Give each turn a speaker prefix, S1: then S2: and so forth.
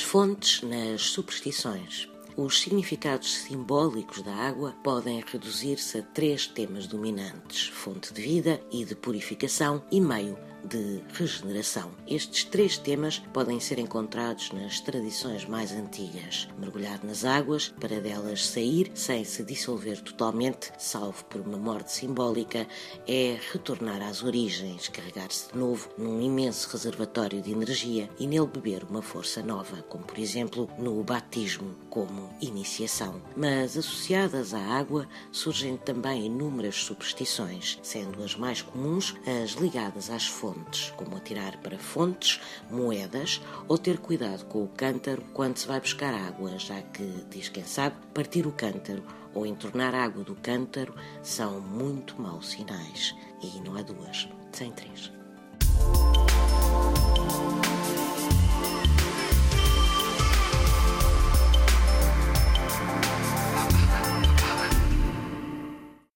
S1: Fontes nas superstições. Os significados simbólicos da água podem reduzir-se a três temas dominantes: fonte de vida e de purificação e meio de regeneração. Estes três temas podem ser encontrados nas tradições mais antigas: mergulhar nas águas para delas sair sem se dissolver totalmente, salvo por uma morte simbólica, é retornar às origens, carregar-se de novo num imenso reservatório de energia e nele beber uma força nova, como por exemplo no batismo como iniciação. Mas associadas à água surgem também inúmeras superstições, sendo as mais comuns as ligadas às fontes fontes, como atirar para fontes moedas ou ter cuidado com o cântaro quando se vai buscar água, já que, diz quem sabe, partir o cântaro ou entornar água do cântaro são muito maus sinais. E não há duas, sem três.